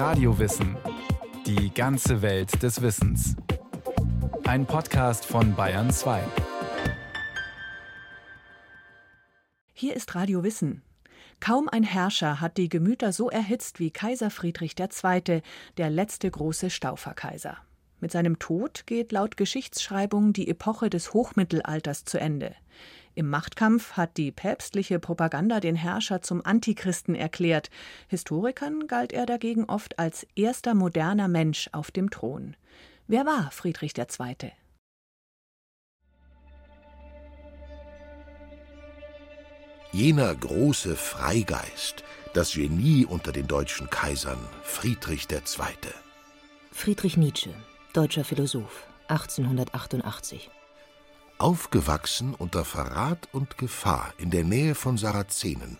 Radiowissen. Die ganze Welt des Wissens. Ein Podcast von Bayern 2. Hier ist Radio Wissen. Kaum ein Herrscher hat die Gemüter so erhitzt wie Kaiser Friedrich II., der letzte große Stauferkaiser. Mit seinem Tod geht laut Geschichtsschreibung die Epoche des Hochmittelalters zu Ende. Im Machtkampf hat die päpstliche Propaganda den Herrscher zum Antichristen erklärt. Historikern galt er dagegen oft als erster moderner Mensch auf dem Thron. Wer war Friedrich II.? Jener große Freigeist, das Genie unter den deutschen Kaisern, Friedrich II. Friedrich Nietzsche, deutscher Philosoph, 1888. Aufgewachsen unter Verrat und Gefahr in der Nähe von Sarazenen,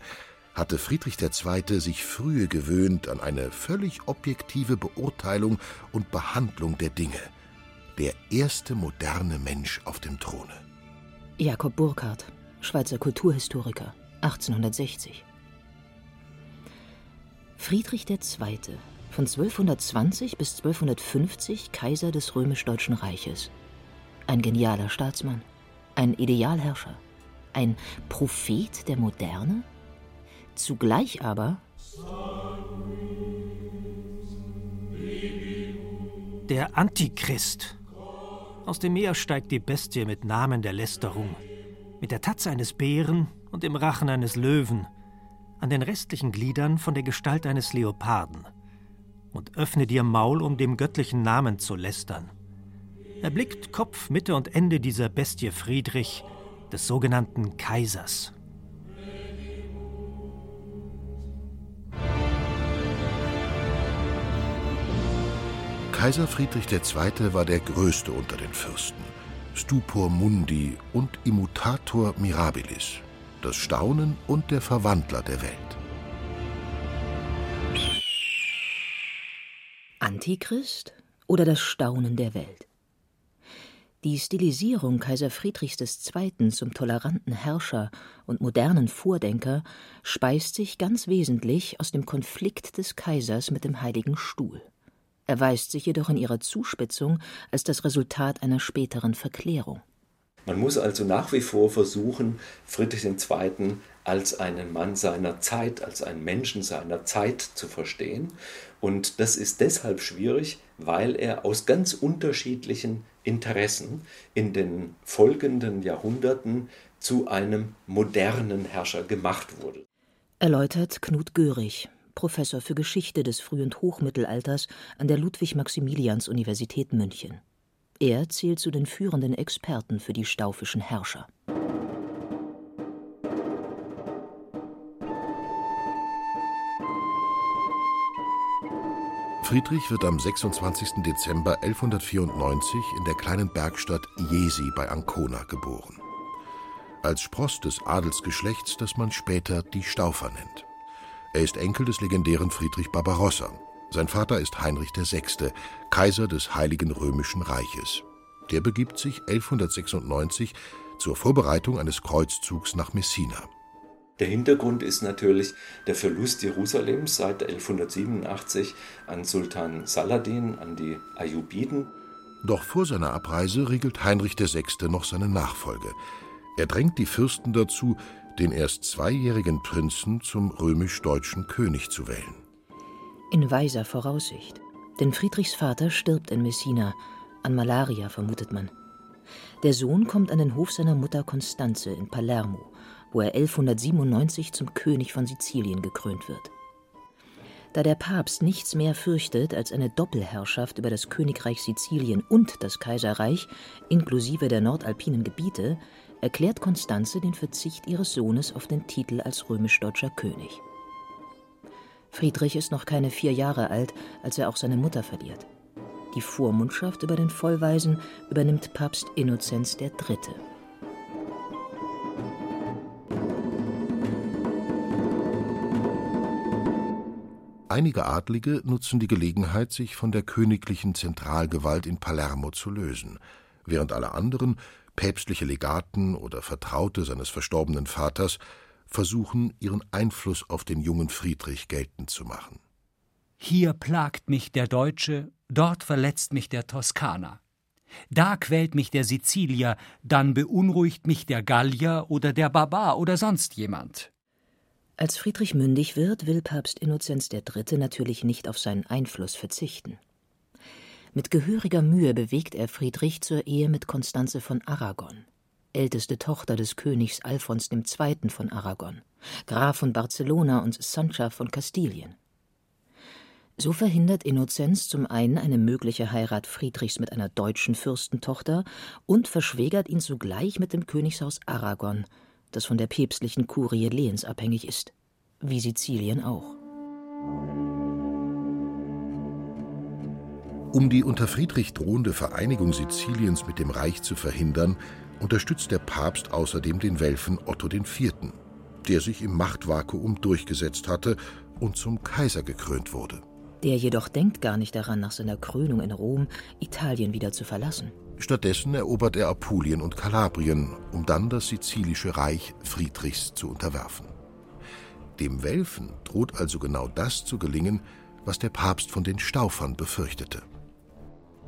hatte Friedrich II. sich frühe gewöhnt an eine völlig objektive Beurteilung und Behandlung der Dinge. Der erste moderne Mensch auf dem Throne. Jakob Burckhardt, Schweizer Kulturhistoriker, 1860. Friedrich II., von 1220 bis 1250 Kaiser des römisch-deutschen Reiches. Ein genialer Staatsmann, ein Idealherrscher, ein Prophet der Moderne, zugleich aber der Antichrist. Aus dem Meer steigt die Bestie mit Namen der Lästerung, mit der Tatze eines Bären und im Rachen eines Löwen, an den restlichen Gliedern von der Gestalt eines Leoparden, und öffne dir Maul, um dem göttlichen Namen zu lästern. Erblickt Kopf, Mitte und Ende dieser Bestie Friedrich, des sogenannten Kaisers. Kaiser Friedrich II. war der größte unter den Fürsten, Stupor Mundi und Immutator Mirabilis, das Staunen und der Verwandler der Welt. Antichrist oder das Staunen der Welt? Die Stilisierung Kaiser Friedrichs II. zum toleranten Herrscher und modernen Vordenker speist sich ganz wesentlich aus dem Konflikt des Kaisers mit dem Heiligen Stuhl erweist sich jedoch in ihrer Zuspitzung als das Resultat einer späteren Verklärung. Man muss also nach wie vor versuchen, Friedrich II. als einen Mann seiner Zeit, als einen Menschen seiner Zeit zu verstehen. Und das ist deshalb schwierig, weil er aus ganz unterschiedlichen Interessen in den folgenden Jahrhunderten zu einem modernen Herrscher gemacht wurde. Erläutert Knut Görig, Professor für Geschichte des Früh- und Hochmittelalters an der Ludwig-Maximilians-Universität München. Er zählt zu den führenden Experten für die staufischen Herrscher. Friedrich wird am 26. Dezember 1194 in der kleinen Bergstadt Jesi bei Ancona geboren. Als Spross des Adelsgeschlechts, das man später die Staufer nennt. Er ist Enkel des legendären Friedrich Barbarossa. Sein Vater ist Heinrich VI., Kaiser des Heiligen Römischen Reiches. Der begibt sich 1196 zur Vorbereitung eines Kreuzzugs nach Messina. Der Hintergrund ist natürlich der Verlust Jerusalems seit 1187 an Sultan Saladin, an die Ayyubiden. Doch vor seiner Abreise regelt Heinrich VI. noch seine Nachfolge. Er drängt die Fürsten dazu, den erst zweijährigen Prinzen zum römisch-deutschen König zu wählen. In weiser Voraussicht. Denn Friedrichs Vater stirbt in Messina, an Malaria vermutet man. Der Sohn kommt an den Hof seiner Mutter Constanze in Palermo, wo er 1197 zum König von Sizilien gekrönt wird. Da der Papst nichts mehr fürchtet als eine Doppelherrschaft über das Königreich Sizilien und das Kaiserreich, inklusive der nordalpinen Gebiete, erklärt Konstanze den Verzicht ihres Sohnes auf den Titel als römisch-deutscher König. Friedrich ist noch keine vier Jahre alt, als er auch seine Mutter verliert. Die Vormundschaft über den Vollweisen übernimmt Papst Innozenz III. Einige Adlige nutzen die Gelegenheit, sich von der königlichen Zentralgewalt in Palermo zu lösen, während alle anderen päpstliche Legaten oder Vertraute seines verstorbenen Vaters versuchen, ihren Einfluss auf den jungen Friedrich geltend zu machen. Hier plagt mich der Deutsche, dort verletzt mich der Toskaner. Da quält mich der Sizilier, dann beunruhigt mich der Gallier oder der Barbar oder sonst jemand. Als Friedrich mündig wird, will Papst Innozenz III. natürlich nicht auf seinen Einfluss verzichten. Mit gehöriger Mühe bewegt er Friedrich zur Ehe mit Konstanze von Aragon, älteste Tochter des Königs Alfons II. von Aragon, Graf von Barcelona und Sancha von Kastilien. So verhindert Innozenz zum einen eine mögliche Heirat Friedrichs mit einer deutschen Fürstentochter und verschwägert ihn zugleich mit dem Königshaus Aragon, das von der päpstlichen Kurie lehensabhängig ist, wie Sizilien auch. Um die unter Friedrich drohende Vereinigung Siziliens mit dem Reich zu verhindern, unterstützt der Papst außerdem den Welfen Otto IV., der sich im Machtvakuum durchgesetzt hatte und zum Kaiser gekrönt wurde. Der jedoch denkt gar nicht daran, nach seiner Krönung in Rom Italien wieder zu verlassen. Stattdessen erobert er Apulien und Kalabrien, um dann das sizilische Reich Friedrichs zu unterwerfen. Dem Welfen droht also genau das zu gelingen, was der Papst von den Staufern befürchtete.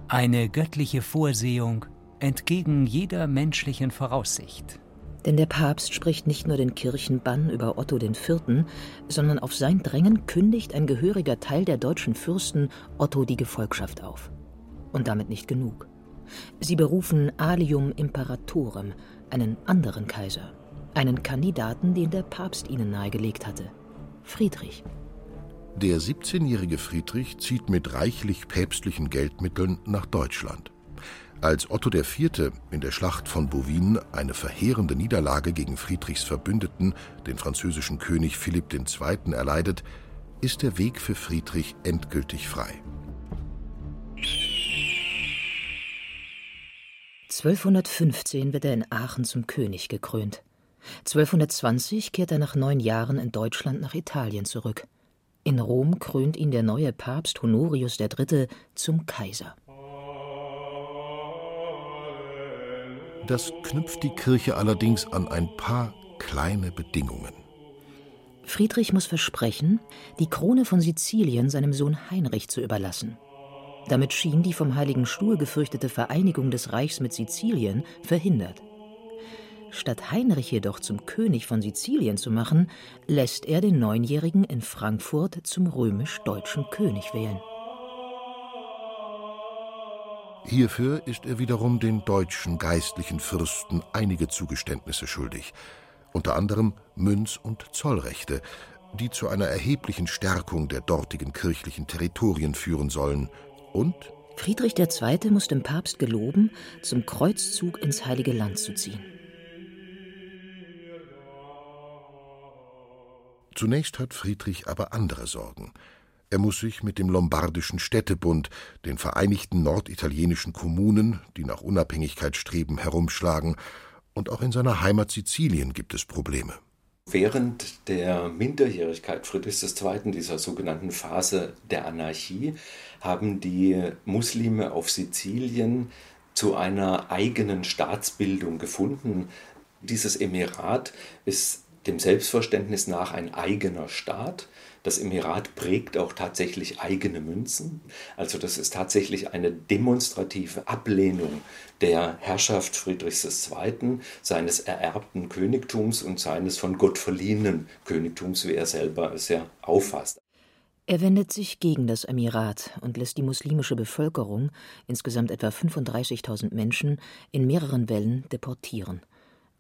Eine göttliche Vorsehung entgegen jeder menschlichen Voraussicht. Denn der Papst spricht nicht nur den Kirchenbann über Otto IV., sondern auf sein Drängen kündigt ein gehöriger Teil der deutschen Fürsten Otto die Gefolgschaft auf. Und damit nicht genug. Sie berufen Alium Imperatorem, einen anderen Kaiser, einen Kandidaten, den der Papst ihnen nahegelegt hatte, Friedrich. Der 17-jährige Friedrich zieht mit reichlich päpstlichen Geldmitteln nach Deutschland. Als Otto IV. in der Schlacht von Bouvines eine verheerende Niederlage gegen Friedrichs Verbündeten, den französischen König Philipp II., erleidet, ist der Weg für Friedrich endgültig frei. 1215 wird er in Aachen zum König gekrönt. 1220 kehrt er nach neun Jahren in Deutschland nach Italien zurück. In Rom krönt ihn der neue Papst Honorius III. zum Kaiser. Das knüpft die Kirche allerdings an ein paar kleine Bedingungen. Friedrich muss versprechen, die Krone von Sizilien seinem Sohn Heinrich zu überlassen. Damit schien die vom Heiligen Stuhl gefürchtete Vereinigung des Reichs mit Sizilien verhindert. Statt Heinrich jedoch zum König von Sizilien zu machen, lässt er den Neunjährigen in Frankfurt zum römisch-deutschen König wählen. Hierfür ist er wiederum den deutschen geistlichen Fürsten einige Zugeständnisse schuldig, unter anderem Münz- und Zollrechte, die zu einer erheblichen Stärkung der dortigen kirchlichen Territorien führen sollen, und Friedrich II. muss dem Papst geloben, zum Kreuzzug ins Heilige Land zu ziehen. Zunächst hat Friedrich aber andere Sorgen. Er muss sich mit dem Lombardischen Städtebund, den vereinigten norditalienischen Kommunen, die nach Unabhängigkeit streben, herumschlagen, und auch in seiner Heimat Sizilien gibt es Probleme. Während der Minderjährigkeit Friedrichs II., dieser sogenannten Phase der Anarchie, haben die Muslime auf Sizilien zu einer eigenen Staatsbildung gefunden. Dieses Emirat ist dem Selbstverständnis nach ein eigener Staat. Das Emirat prägt auch tatsächlich eigene Münzen. Also das ist tatsächlich eine demonstrative Ablehnung der Herrschaft Friedrichs II., seines ererbten Königtums und seines von Gott verliehenen Königtums, wie er selber es ja auffasst. Er wendet sich gegen das Emirat und lässt die muslimische Bevölkerung, insgesamt etwa 35.000 Menschen, in mehreren Wellen deportieren.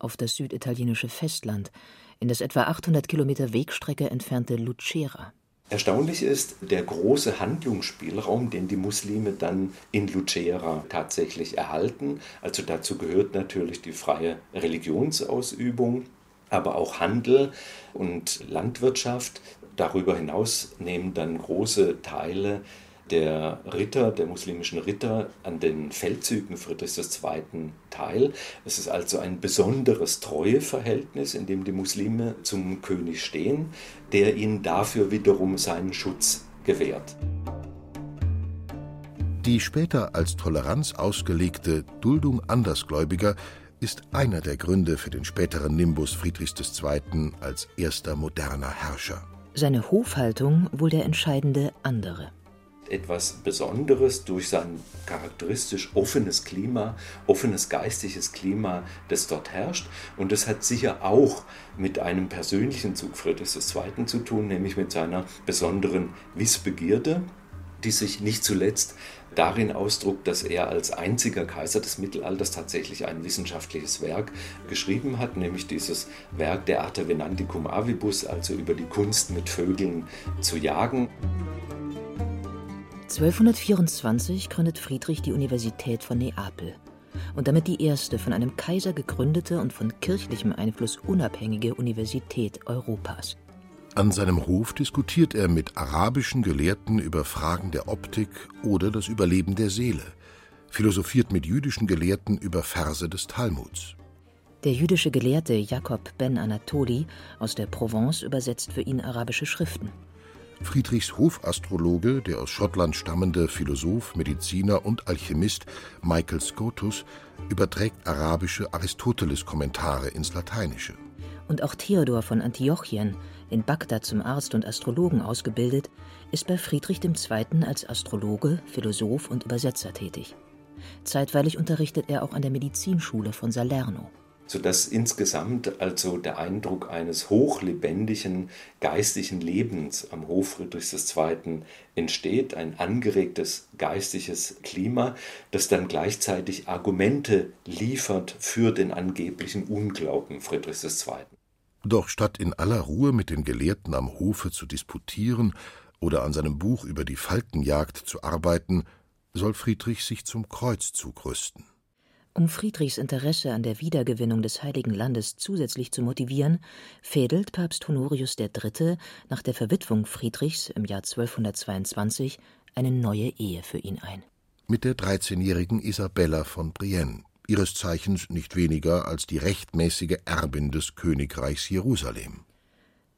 Auf das süditalienische Festland, in das etwa 800 Kilometer Wegstrecke entfernte Lucera. Erstaunlich ist der große Handlungsspielraum, den die Muslime dann in Lucera tatsächlich erhalten. Also dazu gehört natürlich die freie Religionsausübung, aber auch Handel und Landwirtschaft. Darüber hinaus nehmen dann große Teile der Ritter, der muslimischen Ritter an den Feldzügen Friedrichs II. teil. Es ist also ein besonderes Treueverhältnis, in dem die Muslime zum König stehen, der ihnen dafür wiederum seinen Schutz gewährt. Die später als Toleranz ausgelegte Duldung Andersgläubiger ist einer der Gründe für den späteren Nimbus Friedrichs II. als erster moderner Herrscher. Seine Hofhaltung wohl der entscheidende andere etwas Besonderes durch sein charakteristisch offenes Klima, offenes geistiges Klima, das dort herrscht. Und das hat sicher auch mit einem persönlichen Zug Friedrichs II. zu tun, nämlich mit seiner besonderen Wissbegierde, die sich nicht zuletzt darin ausdruckt, dass er als einziger Kaiser des Mittelalters tatsächlich ein wissenschaftliches Werk geschrieben hat, nämlich dieses Werk der Arte Venanticum Avibus, also über die Kunst mit Vögeln zu jagen. 1224 gründet Friedrich die Universität von Neapel und damit die erste von einem Kaiser gegründete und von kirchlichem Einfluss unabhängige Universität Europas. An seinem Hof diskutiert er mit arabischen Gelehrten über Fragen der Optik oder das Überleben der Seele, philosophiert mit jüdischen Gelehrten über Verse des Talmuds. Der jüdische Gelehrte Jakob ben Anatoli aus der Provence übersetzt für ihn arabische Schriften. Friedrichs Hofastrologe, der aus Schottland stammende Philosoph, Mediziner und Alchemist Michael Scotus, überträgt arabische Aristoteles-Kommentare ins Lateinische. Und auch Theodor von Antiochien, in Bagdad zum Arzt und Astrologen ausgebildet, ist bei Friedrich II. als Astrologe, Philosoph und Übersetzer tätig. Zeitweilig unterrichtet er auch an der Medizinschule von Salerno sodass insgesamt also der Eindruck eines hochlebendigen geistlichen Lebens am Hof Friedrichs II. entsteht, ein angeregtes geistiges Klima, das dann gleichzeitig Argumente liefert für den angeblichen Unglauben Friedrichs II. Doch statt in aller Ruhe mit den Gelehrten am Hofe zu disputieren oder an seinem Buch über die Falkenjagd zu arbeiten, soll Friedrich sich zum Kreuzzug rüsten. Um Friedrichs Interesse an der Wiedergewinnung des Heiligen Landes zusätzlich zu motivieren, fädelt Papst Honorius III. nach der Verwitwung Friedrichs im Jahr 1222 eine neue Ehe für ihn ein. Mit der 13-jährigen Isabella von Brienne, ihres Zeichens nicht weniger als die rechtmäßige Erbin des Königreichs Jerusalem.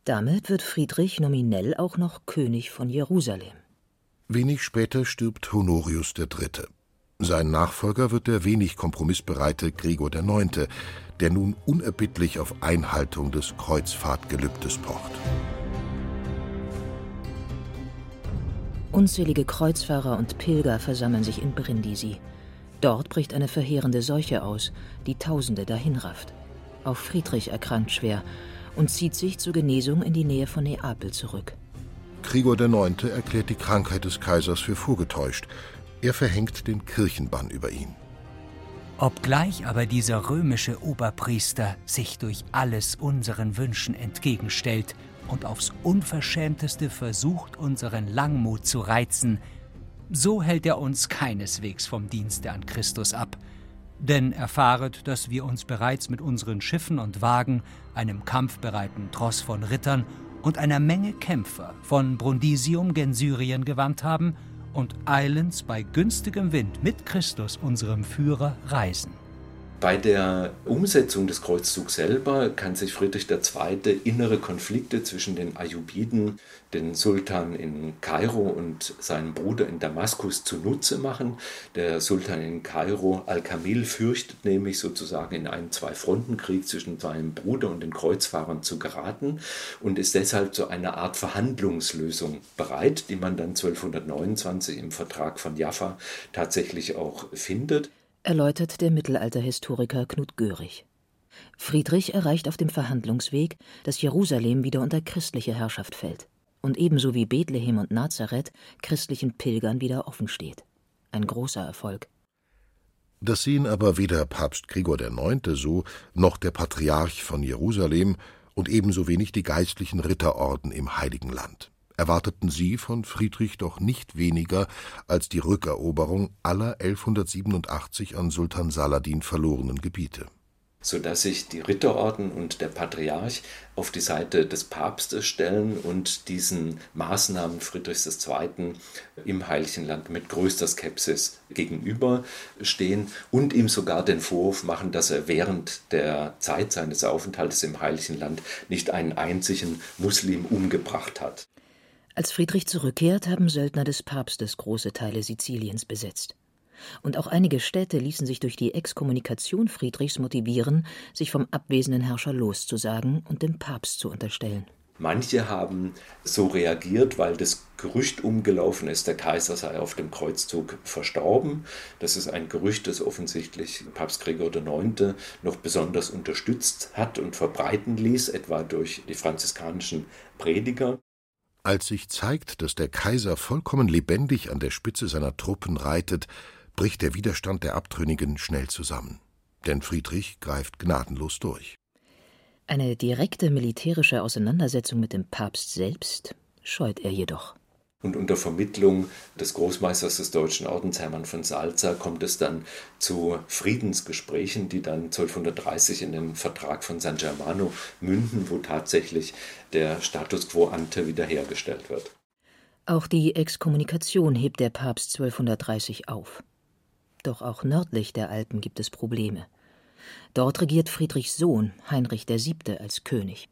Damit wird Friedrich nominell auch noch König von Jerusalem. Wenig später stirbt Honorius III. Sein Nachfolger wird der wenig kompromissbereite Gregor IX., der nun unerbittlich auf Einhaltung des Kreuzfahrtgelübdes pocht. Unzählige Kreuzfahrer und Pilger versammeln sich in Brindisi. Dort bricht eine verheerende Seuche aus, die Tausende dahinrafft. Auch Friedrich erkrankt schwer und zieht sich zur Genesung in die Nähe von Neapel zurück. Gregor IX. erklärt die Krankheit des Kaisers für vorgetäuscht er verhängt den Kirchenbann über ihn. Obgleich aber dieser römische Oberpriester sich durch alles unseren Wünschen entgegenstellt und aufs Unverschämteste versucht, unseren Langmut zu reizen, so hält er uns keineswegs vom Dienste an Christus ab. Denn erfahret, dass wir uns bereits mit unseren Schiffen und Wagen, einem kampfbereiten Tross von Rittern und einer Menge Kämpfer von Brundisium gen Syrien gewandt haben und eilends bei günstigem Wind mit Christus, unserem Führer, reisen. Bei der Umsetzung des Kreuzzugs selber kann sich Friedrich II. innere Konflikte zwischen den Ayyubiden, den Sultan in Kairo und seinem Bruder in Damaskus zunutze machen. Der Sultan in Kairo, Al-Kamil, fürchtet nämlich sozusagen in einen Zwei-Fronten-Krieg zwischen seinem Bruder und den Kreuzfahrern zu geraten und ist deshalb zu einer Art Verhandlungslösung bereit, die man dann 1229 im Vertrag von Jaffa tatsächlich auch findet erläutert der Mittelalterhistoriker Knut Görig. Friedrich erreicht auf dem Verhandlungsweg, dass Jerusalem wieder unter christliche Herrschaft fällt und ebenso wie Bethlehem und Nazareth christlichen Pilgern wieder offen steht. Ein großer Erfolg. Das sehen aber weder Papst Gregor IX. so, noch der Patriarch von Jerusalem und ebenso wenig die geistlichen Ritterorden im Heiligen Land erwarteten sie von Friedrich doch nicht weniger als die Rückeroberung aller 1187 an Sultan Saladin verlorenen Gebiete sodass sich die Ritterorden und der Patriarch auf die Seite des Papstes stellen und diesen Maßnahmen Friedrichs II. im Heiligen Land mit größter Skepsis gegenüberstehen und ihm sogar den Vorwurf machen, dass er während der Zeit seines Aufenthaltes im Heiligen Land nicht einen einzigen Muslim umgebracht hat. Als Friedrich zurückkehrt, haben Söldner des Papstes große Teile Siziliens besetzt. Und auch einige Städte ließen sich durch die Exkommunikation Friedrichs motivieren, sich vom abwesenden Herrscher loszusagen und dem Papst zu unterstellen. Manche haben so reagiert, weil das Gerücht umgelaufen ist, der Kaiser sei auf dem Kreuzzug verstorben. Das ist ein Gerücht, das offensichtlich Papst Gregor IX. noch besonders unterstützt hat und verbreiten ließ, etwa durch die franziskanischen Prediger. Als sich zeigt, dass der Kaiser vollkommen lebendig an der Spitze seiner Truppen reitet, bricht der Widerstand der Abtrünnigen schnell zusammen. Denn Friedrich greift gnadenlos durch. Eine direkte militärische Auseinandersetzung mit dem Papst selbst scheut er jedoch. Und unter Vermittlung des Großmeisters des Deutschen Ordens Hermann von Salza kommt es dann zu Friedensgesprächen, die dann 1230 in den Vertrag von San Germano münden, wo tatsächlich der Status quo ante wiederhergestellt wird. Auch die Exkommunikation hebt der Papst 1230 auf. Doch auch nördlich der Alpen gibt es Probleme. Dort regiert Friedrichs Sohn Heinrich VII. als König.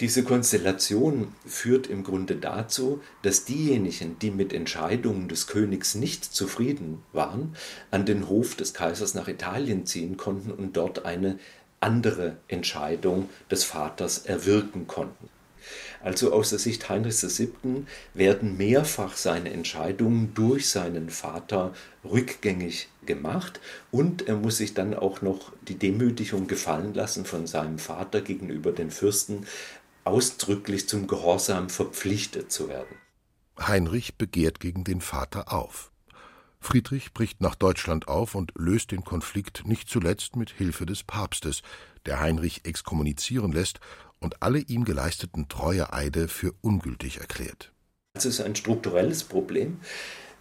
Diese Konstellation führt im Grunde dazu, dass diejenigen, die mit Entscheidungen des Königs nicht zufrieden waren, an den Hof des Kaisers nach Italien ziehen konnten und dort eine andere Entscheidung des Vaters erwirken konnten. Also aus der Sicht Heinrichs VII. werden mehrfach seine Entscheidungen durch seinen Vater rückgängig gemacht und er muss sich dann auch noch die Demütigung gefallen lassen von seinem Vater gegenüber den Fürsten, ausdrücklich zum Gehorsam verpflichtet zu werden. Heinrich begehrt gegen den Vater auf. Friedrich bricht nach Deutschland auf und löst den Konflikt nicht zuletzt mit Hilfe des Papstes, der Heinrich exkommunizieren lässt und alle ihm geleisteten Treueeide für ungültig erklärt. Es ist ein strukturelles Problem,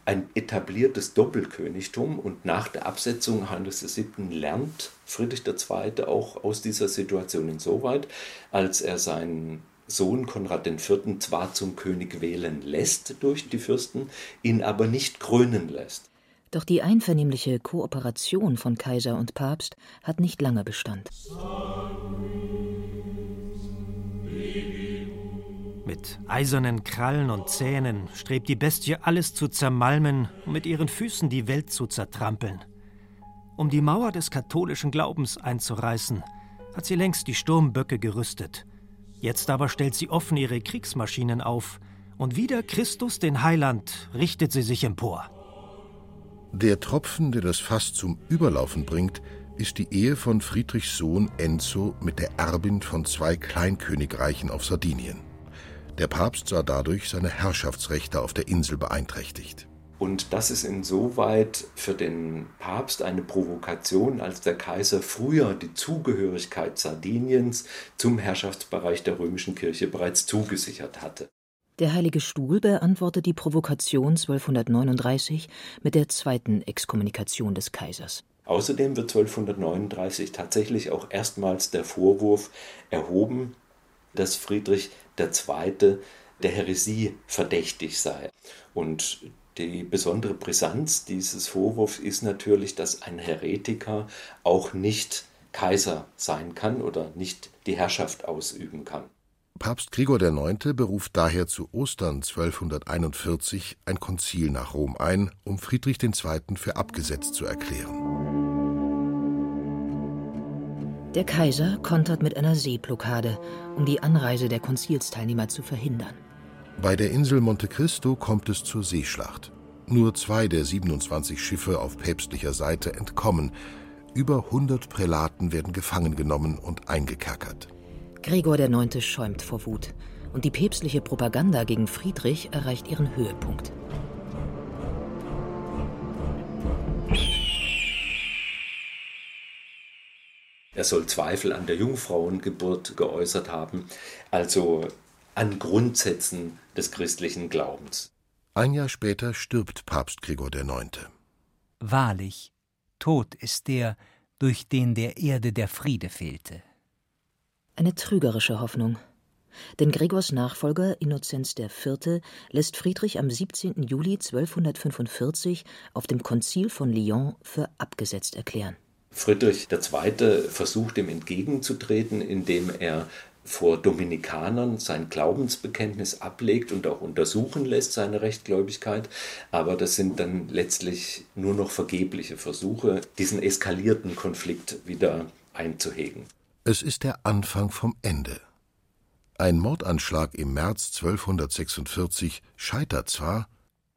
ein etabliertes Doppelkönigtum und nach der Absetzung Heinrichs VII. lernt Friedrich II. auch aus dieser Situation insoweit, als er seinen Sohn Konrad IV. zwar zum König wählen lässt durch die Fürsten, ihn aber nicht krönen lässt. Doch die einvernehmliche Kooperation von Kaiser und Papst hat nicht lange Bestand. Mit eisernen Krallen und Zähnen strebt die Bestie alles zu zermalmen und mit ihren Füßen die Welt zu zertrampeln. Um die Mauer des katholischen Glaubens einzureißen, hat sie längst die Sturmböcke gerüstet. Jetzt aber stellt sie offen ihre Kriegsmaschinen auf, und wieder Christus den Heiland richtet sie sich empor. Der Tropfen, der das Fass zum Überlaufen bringt, ist die Ehe von Friedrichs Sohn Enzo mit der Erbin von zwei Kleinkönigreichen auf Sardinien. Der Papst sah dadurch seine Herrschaftsrechte auf der Insel beeinträchtigt. Und das ist insoweit für den Papst eine Provokation, als der Kaiser früher die Zugehörigkeit Sardiniens zum Herrschaftsbereich der römischen Kirche bereits zugesichert hatte. Der Heilige Stuhl beantwortet die Provokation 1239 mit der zweiten Exkommunikation des Kaisers. Außerdem wird 1239 tatsächlich auch erstmals der Vorwurf erhoben, dass Friedrich II. der Häresie verdächtig sei. Und die besondere Brisanz dieses Vorwurfs ist natürlich, dass ein Heretiker auch nicht Kaiser sein kann oder nicht die Herrschaft ausüben kann. Papst Gregor IX. beruft daher zu Ostern 1241 ein Konzil nach Rom ein, um Friedrich II. für abgesetzt zu erklären. Der Kaiser kontert mit einer Seeblockade, um die Anreise der Konzilsteilnehmer zu verhindern. Bei der Insel Monte Cristo kommt es zur Seeschlacht. Nur zwei der 27 Schiffe auf päpstlicher Seite entkommen. Über 100 Prälaten werden gefangen genommen und eingekerkert. Gregor IX. schäumt vor Wut und die päpstliche Propaganda gegen Friedrich erreicht ihren Höhepunkt. Er soll Zweifel an der Jungfrauengeburt geäußert haben, also an Grundsätzen des christlichen Glaubens. Ein Jahr später stirbt Papst Gregor IX. Wahrlich, tot ist der, durch den der Erde der Friede fehlte. Eine trügerische Hoffnung. Denn Gregors Nachfolger Innozenz IV. lässt Friedrich am 17. Juli 1245 auf dem Konzil von Lyon für abgesetzt erklären. Friedrich II. versucht ihm entgegenzutreten, indem er vor Dominikanern sein Glaubensbekenntnis ablegt und auch untersuchen lässt, seine Rechtgläubigkeit. Aber das sind dann letztlich nur noch vergebliche Versuche, diesen eskalierten Konflikt wieder einzuhegen. Es ist der Anfang vom Ende. Ein Mordanschlag im März 1246 scheitert zwar,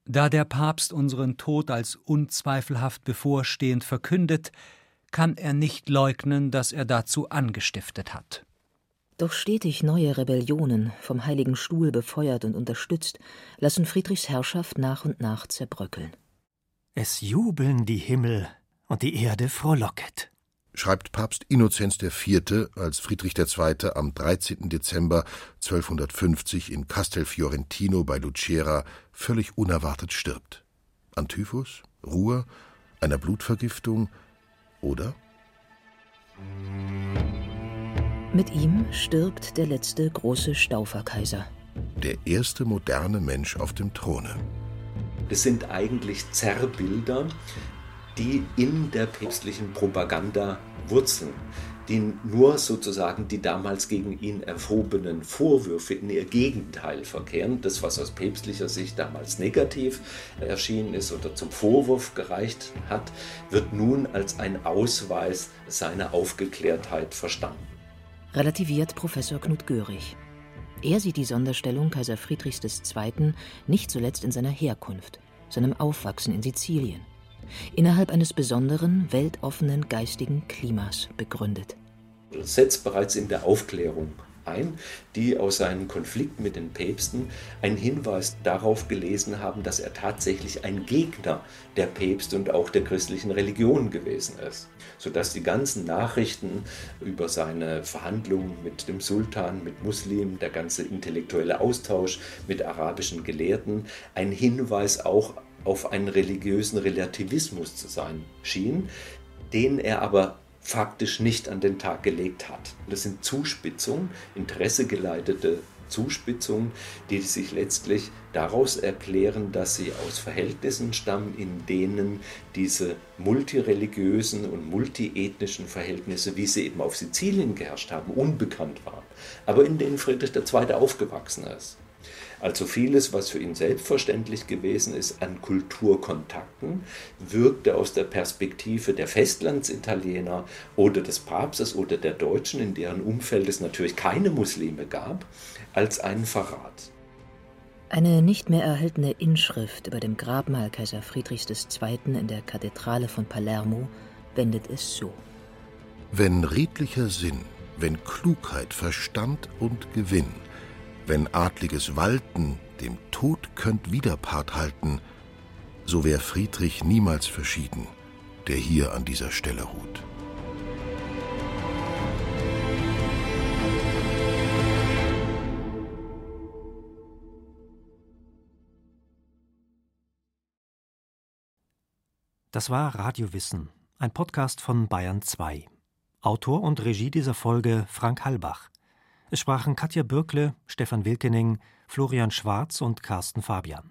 da der Papst unseren Tod als unzweifelhaft bevorstehend verkündet, kann er nicht leugnen, dass er dazu angestiftet hat. Doch stetig neue Rebellionen, vom Heiligen Stuhl befeuert und unterstützt, lassen Friedrichs Herrschaft nach und nach zerbröckeln. Es jubeln die Himmel und die Erde frohlocket, schreibt Papst Innozenz IV., als Friedrich II. am 13. Dezember 1250 in Castel Fiorentino bei Lucera völlig unerwartet stirbt. An Typhus, Ruhr, einer Blutvergiftung oder? Mit ihm stirbt der letzte große Stauferkaiser. Der erste moderne Mensch auf dem Throne. Es sind eigentlich Zerrbilder, die in der päpstlichen Propaganda wurzeln, die nur sozusagen die damals gegen ihn erhobenen Vorwürfe in ihr Gegenteil verkehren. Das, was aus päpstlicher Sicht damals negativ erschienen ist oder zum Vorwurf gereicht hat, wird nun als ein Ausweis seiner Aufgeklärtheit verstanden relativiert Professor Knut Görig. Er sieht die Sonderstellung Kaiser Friedrichs II. nicht zuletzt in seiner Herkunft, seinem Aufwachsen in Sizilien, innerhalb eines besonderen, weltoffenen geistigen Klimas begründet. Setzt bereits in der Aufklärung ein, die aus seinem Konflikt mit den Päpsten einen Hinweis darauf gelesen haben, dass er tatsächlich ein Gegner der Päpste und auch der christlichen Religion gewesen ist. Sodass die ganzen Nachrichten über seine Verhandlungen mit dem Sultan, mit Muslimen, der ganze intellektuelle Austausch mit arabischen Gelehrten ein Hinweis auch auf einen religiösen Relativismus zu sein schien, den er aber faktisch nicht an den Tag gelegt hat. Das sind Zuspitzungen, interessegeleitete Zuspitzungen, die sich letztlich daraus erklären, dass sie aus Verhältnissen stammen, in denen diese multireligiösen und multiethnischen Verhältnisse, wie sie eben auf Sizilien geherrscht haben, unbekannt waren, aber in denen Friedrich II. aufgewachsen ist. Also vieles, was für ihn selbstverständlich gewesen ist an Kulturkontakten, wirkte aus der Perspektive der Festlandsitaliener oder des Papstes oder der Deutschen, in deren Umfeld es natürlich keine Muslime gab, als einen Verrat. Eine nicht mehr erhaltene Inschrift über dem Grabmal Kaiser Friedrichs II. in der Kathedrale von Palermo wendet es so. Wenn redlicher Sinn, wenn Klugheit, Verstand und Gewinn wenn adliges Walten dem Tod könnt Widerpart halten, so wär Friedrich niemals verschieden, der hier an dieser Stelle ruht. Das war Radio Wissen, ein Podcast von Bayern 2. Autor und Regie dieser Folge Frank Halbach. Es sprachen Katja Bürkle, Stefan Wilkening, Florian Schwarz und Carsten Fabian.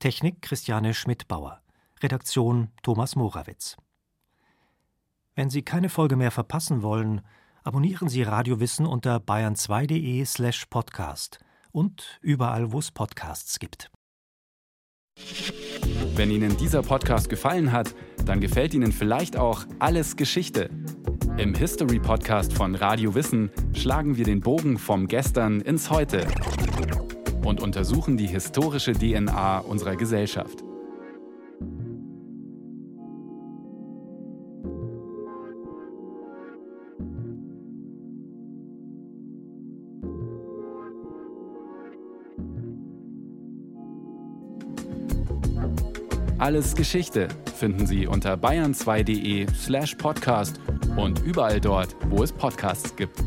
Technik Christiane Schmidbauer. Redaktion Thomas Morawitz. Wenn Sie keine Folge mehr verpassen wollen, abonnieren Sie Radiowissen unter bayern2.de slash podcast und überall, wo es Podcasts gibt. Wenn Ihnen dieser Podcast gefallen hat, dann gefällt Ihnen vielleicht auch Alles Geschichte. Im History Podcast von Radio Wissen schlagen wir den Bogen vom Gestern ins Heute und untersuchen die historische DNA unserer Gesellschaft. Alles Geschichte finden Sie unter bayern2.de slash podcast und überall dort, wo es Podcasts gibt.